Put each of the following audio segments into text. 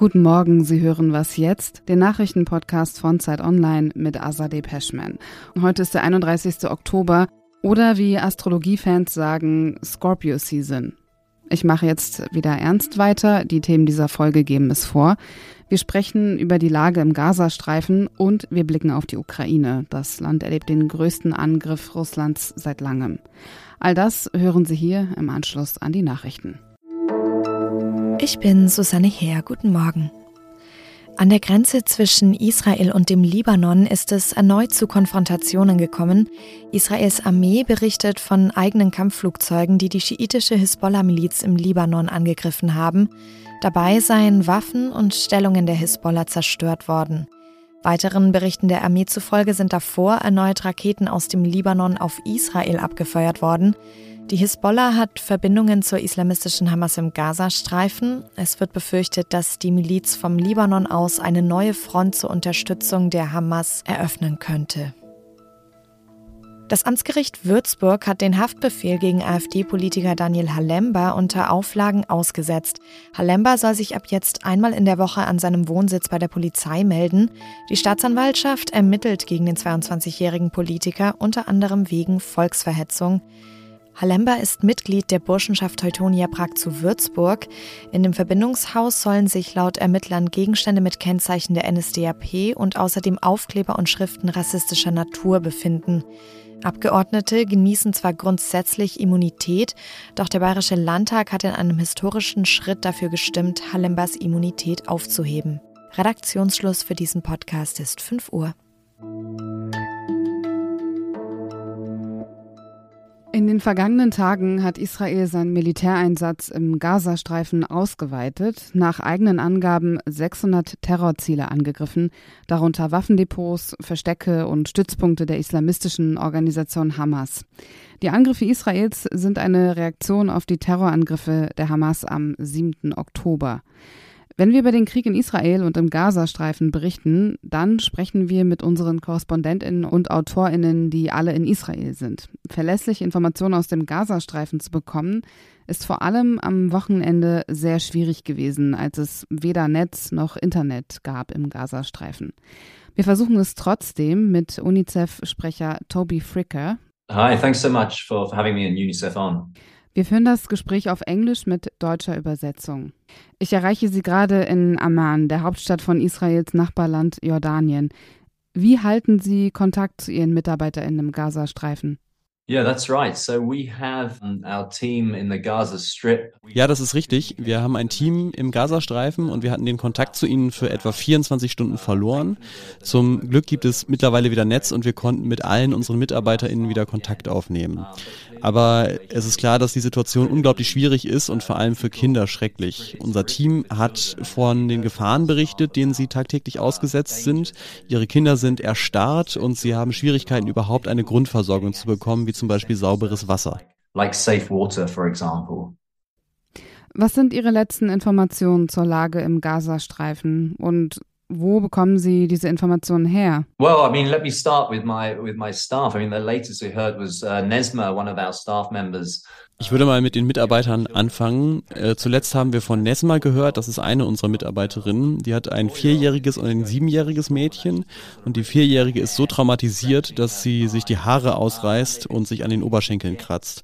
Guten Morgen, Sie hören Was jetzt? Den Nachrichtenpodcast von Zeit Online mit Azadeh Peschman. Heute ist der 31. Oktober oder wie Astrologiefans sagen, Scorpio Season. Ich mache jetzt wieder ernst weiter. Die Themen dieser Folge geben es vor. Wir sprechen über die Lage im Gazastreifen und wir blicken auf die Ukraine. Das Land erlebt den größten Angriff Russlands seit langem. All das hören Sie hier im Anschluss an die Nachrichten. Ich bin Susanne Heer. Guten Morgen. An der Grenze zwischen Israel und dem Libanon ist es erneut zu Konfrontationen gekommen. Israels Armee berichtet von eigenen Kampfflugzeugen, die die schiitische Hisbollah-Miliz im Libanon angegriffen haben. Dabei seien Waffen und Stellungen der Hisbollah zerstört worden. Weiteren Berichten der Armee zufolge sind davor erneut Raketen aus dem Libanon auf Israel abgefeuert worden. Die Hisbollah hat Verbindungen zur islamistischen Hamas im Gazastreifen. Es wird befürchtet, dass die Miliz vom Libanon aus eine neue Front zur Unterstützung der Hamas eröffnen könnte. Das Amtsgericht Würzburg hat den Haftbefehl gegen AfD-Politiker Daniel Halemba unter Auflagen ausgesetzt. Halemba soll sich ab jetzt einmal in der Woche an seinem Wohnsitz bei der Polizei melden. Die Staatsanwaltschaft ermittelt gegen den 22-jährigen Politiker unter anderem wegen Volksverhetzung. Halemba ist Mitglied der Burschenschaft Teutonia Prag zu Würzburg. In dem Verbindungshaus sollen sich laut Ermittlern Gegenstände mit Kennzeichen der NSDAP und außerdem Aufkleber und Schriften rassistischer Natur befinden. Abgeordnete genießen zwar grundsätzlich Immunität, doch der Bayerische Landtag hat in einem historischen Schritt dafür gestimmt, Halembas Immunität aufzuheben. Redaktionsschluss für diesen Podcast ist 5 Uhr. In den vergangenen Tagen hat Israel seinen Militäreinsatz im Gazastreifen ausgeweitet, nach eigenen Angaben 600 Terrorziele angegriffen, darunter Waffendepots, Verstecke und Stützpunkte der islamistischen Organisation Hamas. Die Angriffe Israels sind eine Reaktion auf die Terrorangriffe der Hamas am 7. Oktober. Wenn wir über den Krieg in Israel und im Gazastreifen berichten, dann sprechen wir mit unseren Korrespondentinnen und Autorinnen, die alle in Israel sind. Verlässliche Informationen aus dem Gazastreifen zu bekommen, ist vor allem am Wochenende sehr schwierig gewesen, als es weder Netz noch Internet gab im Gazastreifen. Wir versuchen es trotzdem mit UNICEF-Sprecher Toby Fricker. Hi, thanks so much for, having me in UNICEF on. Wir führen das Gespräch auf Englisch mit deutscher Übersetzung. Ich erreiche Sie gerade in Amman, der Hauptstadt von Israels Nachbarland Jordanien. Wie halten Sie Kontakt zu Ihren MitarbeiterInnen im Gazastreifen? Ja, das ist richtig. Wir haben ein Team im Gazastreifen und wir hatten den Kontakt zu ihnen für etwa 24 Stunden verloren. Zum Glück gibt es mittlerweile wieder Netz und wir konnten mit allen unseren MitarbeiterInnen wieder Kontakt aufnehmen. Aber es ist klar, dass die Situation unglaublich schwierig ist und vor allem für Kinder schrecklich. Unser Team hat von den Gefahren berichtet, denen sie tagtäglich ausgesetzt sind. Ihre Kinder sind erstarrt und sie haben Schwierigkeiten, überhaupt eine Grundversorgung zu bekommen, wie zum Beispiel sauberes Wasser. Like safe water, for example. Was sind Ihre letzten Informationen zur Lage im Gazastreifen und wo bekommen Sie diese Informationen her? Well, I mean, let me start with my with my staff. I mean, the latest we heard was uh, Nesma, one of our staff members, ich würde mal mit den Mitarbeitern anfangen. Äh, zuletzt haben wir von Nesma gehört, das ist eine unserer Mitarbeiterinnen. Die hat ein vierjähriges und ein siebenjähriges Mädchen und die vierjährige ist so traumatisiert, dass sie sich die Haare ausreißt und sich an den Oberschenkeln kratzt.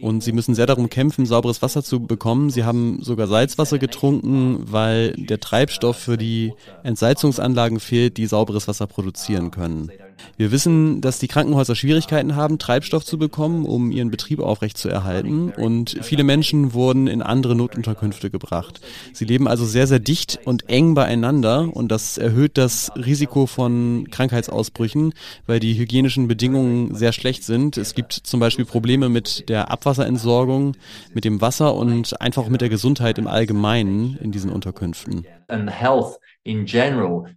Und sie müssen sehr darum kämpfen, sauberes Wasser zu bekommen. Sie haben sogar Salzwasser getrunken, weil der Treibstoff für die Entsalzungsanlagen fehlt, die sauberes Wasser produzieren können. Wir wissen, dass die Krankenhäuser Schwierigkeiten haben, Treibstoff zu bekommen, um ihren Betrieb aufrechtzuerhalten. Und viele Menschen wurden in andere Notunterkünfte gebracht. Sie leben also sehr, sehr dicht und eng beieinander und das erhöht das Risiko von Krankheitsausbrüchen, weil die hygienischen Bedingungen sehr schlecht sind. Es gibt zum Beispiel Probleme mit der Abwasserentsorgung, mit dem Wasser und einfach mit der Gesundheit im Allgemeinen in diesen Unterkünften. And health.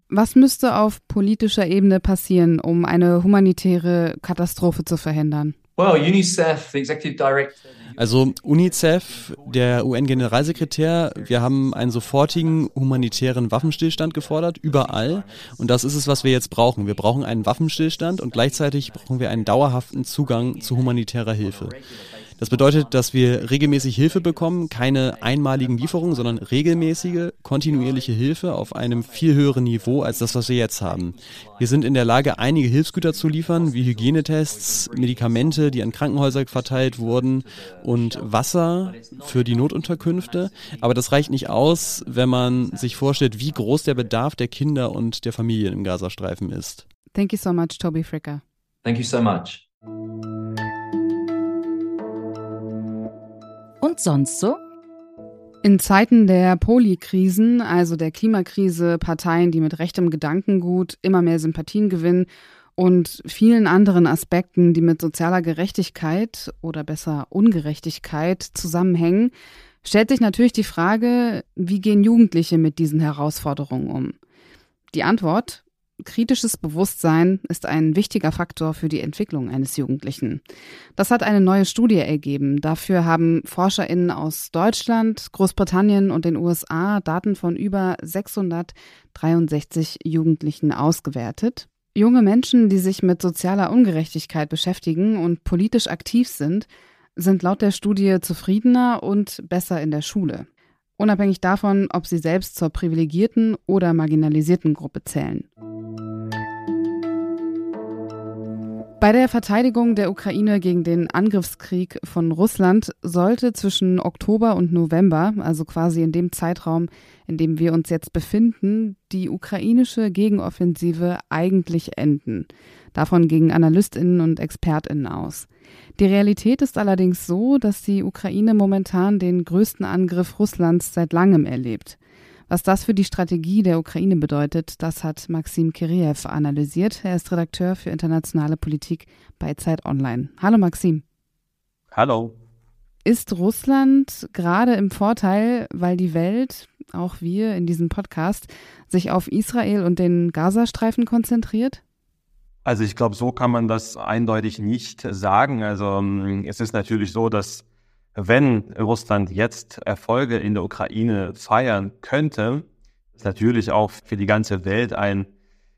Was müsste auf politischer Ebene passieren, um eine humanitäre Katastrophe zu verhindern? Well, UNICEF, the executive director. Also UNICEF, der UN-Generalsekretär, wir haben einen sofortigen humanitären Waffenstillstand gefordert, überall. Und das ist es, was wir jetzt brauchen. Wir brauchen einen Waffenstillstand und gleichzeitig brauchen wir einen dauerhaften Zugang zu humanitärer Hilfe. Das bedeutet, dass wir regelmäßig Hilfe bekommen, keine einmaligen Lieferungen, sondern regelmäßige, kontinuierliche Hilfe auf einem viel höheren Niveau als das, was wir jetzt haben. Wir sind in der Lage, einige Hilfsgüter zu liefern, wie Hygienetests, Medikamente, die an Krankenhäuser verteilt wurden und Wasser für die Notunterkünfte. Aber das reicht nicht aus, wenn man sich vorstellt, wie groß der Bedarf der Kinder und der Familien im Gazastreifen ist. Thank you so much, Toby Fricker. Thank you so much. Und sonst so? In Zeiten der Polikrisen, also der Klimakrise, Parteien, die mit rechtem Gedankengut immer mehr Sympathien gewinnen und vielen anderen Aspekten, die mit sozialer Gerechtigkeit oder besser Ungerechtigkeit zusammenhängen, stellt sich natürlich die Frage, wie gehen Jugendliche mit diesen Herausforderungen um? Die Antwort kritisches Bewusstsein ist ein wichtiger Faktor für die Entwicklung eines Jugendlichen. Das hat eine neue Studie ergeben. Dafür haben Forscherinnen aus Deutschland, Großbritannien und den USA Daten von über 663 Jugendlichen ausgewertet. Junge Menschen, die sich mit sozialer Ungerechtigkeit beschäftigen und politisch aktiv sind, sind laut der Studie zufriedener und besser in der Schule. Unabhängig davon, ob sie selbst zur privilegierten oder marginalisierten Gruppe zählen. Bei der Verteidigung der Ukraine gegen den Angriffskrieg von Russland sollte zwischen Oktober und November, also quasi in dem Zeitraum, in dem wir uns jetzt befinden, die ukrainische Gegenoffensive eigentlich enden. Davon gingen Analystinnen und Expertinnen aus. Die Realität ist allerdings so, dass die Ukraine momentan den größten Angriff Russlands seit langem erlebt. Was das für die Strategie der Ukraine bedeutet, das hat Maxim Kiriev analysiert. Er ist Redakteur für internationale Politik bei Zeit Online. Hallo Maxim. Hallo. Ist Russland gerade im Vorteil, weil die Welt, auch wir in diesem Podcast, sich auf Israel und den Gazastreifen konzentriert? Also ich glaube, so kann man das eindeutig nicht sagen. Also ähm, es ist natürlich so, dass wenn Russland jetzt Erfolge in der Ukraine feiern könnte, ist natürlich auch für die ganze Welt ein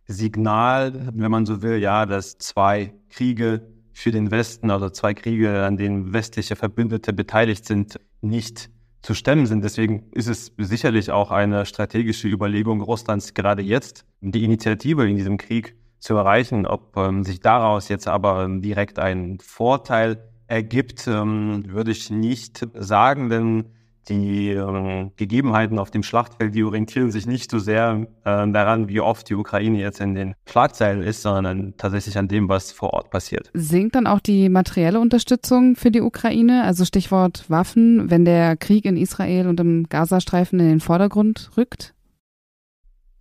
Signal, wenn man so will, ja, dass zwei Kriege für den Westen, also zwei Kriege, an denen westliche Verbündete beteiligt sind, nicht zu stemmen sind. Deswegen ist es sicherlich auch eine strategische Überlegung Russlands gerade jetzt, die Initiative in diesem Krieg zu erreichen. Ob ähm, sich daraus jetzt aber direkt ein Vorteil ergibt, ähm, würde ich nicht sagen, denn die ähm, Gegebenheiten auf dem Schlachtfeld, die orientieren sich nicht so sehr äh, daran, wie oft die Ukraine jetzt in den Schlagzeilen ist, sondern tatsächlich an dem, was vor Ort passiert. Sinkt dann auch die materielle Unterstützung für die Ukraine, also Stichwort Waffen, wenn der Krieg in Israel und im Gazastreifen in den Vordergrund rückt?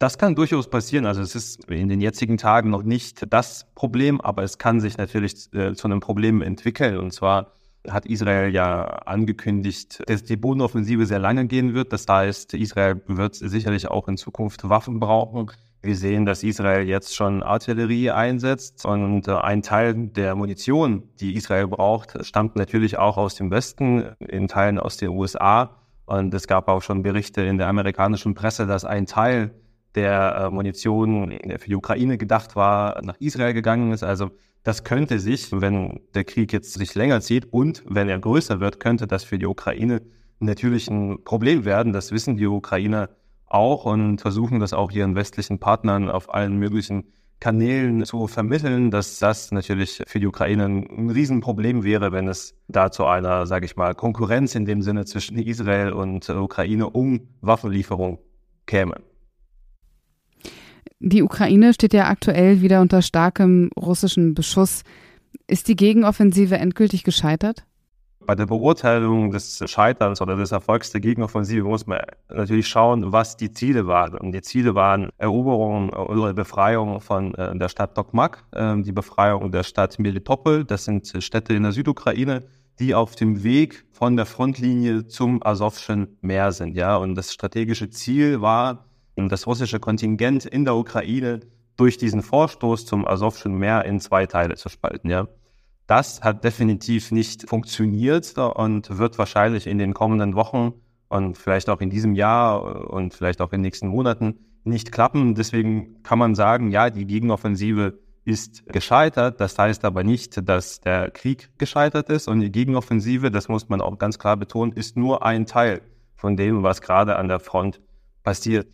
Das kann durchaus passieren. Also es ist in den jetzigen Tagen noch nicht das Problem, aber es kann sich natürlich äh, zu einem Problem entwickeln. Und zwar hat Israel ja angekündigt, dass die Bodenoffensive sehr lange gehen wird. Das heißt, Israel wird sicherlich auch in Zukunft Waffen brauchen. Wir sehen, dass Israel jetzt schon Artillerie einsetzt und äh, ein Teil der Munition, die Israel braucht, stammt natürlich auch aus dem Westen, in Teilen aus den USA. Und es gab auch schon Berichte in der amerikanischen Presse, dass ein Teil der äh, Munition für die Ukraine gedacht war, nach Israel gegangen ist. Also das könnte sich, wenn der Krieg jetzt sich länger zieht und wenn er größer wird, könnte das für die Ukraine natürlich ein Problem werden. Das wissen die Ukrainer auch und versuchen das auch ihren westlichen Partnern auf allen möglichen Kanälen zu vermitteln, dass das natürlich für die Ukraine ein Riesenproblem wäre, wenn es da zu einer, sage ich mal, Konkurrenz in dem Sinne zwischen Israel und Ukraine um Waffenlieferung käme. Die Ukraine steht ja aktuell wieder unter starkem russischen Beschuss. Ist die Gegenoffensive endgültig gescheitert? Bei der Beurteilung des Scheiterns oder des Erfolgs der Gegenoffensive muss man natürlich schauen, was die Ziele waren. Und die Ziele waren Eroberung oder Befreiung von äh, der Stadt Tokmak, äh, die Befreiung der Stadt Melitopol. Das sind Städte in der Südukraine, die auf dem Weg von der Frontlinie zum Asowschen Meer sind. Ja, und das strategische Ziel war, das russische Kontingent in der Ukraine durch diesen Vorstoß zum Asowschen Meer in zwei Teile zu spalten. Ja. Das hat definitiv nicht funktioniert und wird wahrscheinlich in den kommenden Wochen und vielleicht auch in diesem Jahr und vielleicht auch in den nächsten Monaten nicht klappen. Deswegen kann man sagen, ja, die Gegenoffensive ist gescheitert. Das heißt aber nicht, dass der Krieg gescheitert ist und die Gegenoffensive, das muss man auch ganz klar betonen, ist nur ein Teil von dem, was gerade an der Front passiert.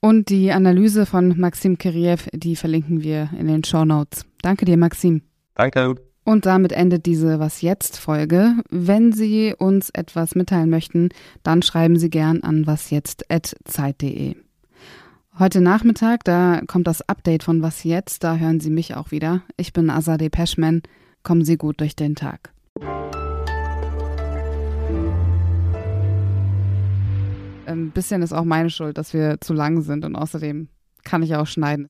Und die Analyse von Maxim Kiriev, die verlinken wir in den Show Notes. Danke dir, Maxim. Danke. Und damit endet diese Was jetzt Folge. Wenn Sie uns etwas mitteilen möchten, dann schreiben Sie gern an wasjetzt@zeit.de. Heute Nachmittag, da kommt das Update von Was jetzt, da hören Sie mich auch wieder. Ich bin Azadeh Peschman. Kommen Sie gut durch den Tag. Ein bisschen ist auch meine Schuld, dass wir zu lang sind und außerdem kann ich auch schneiden.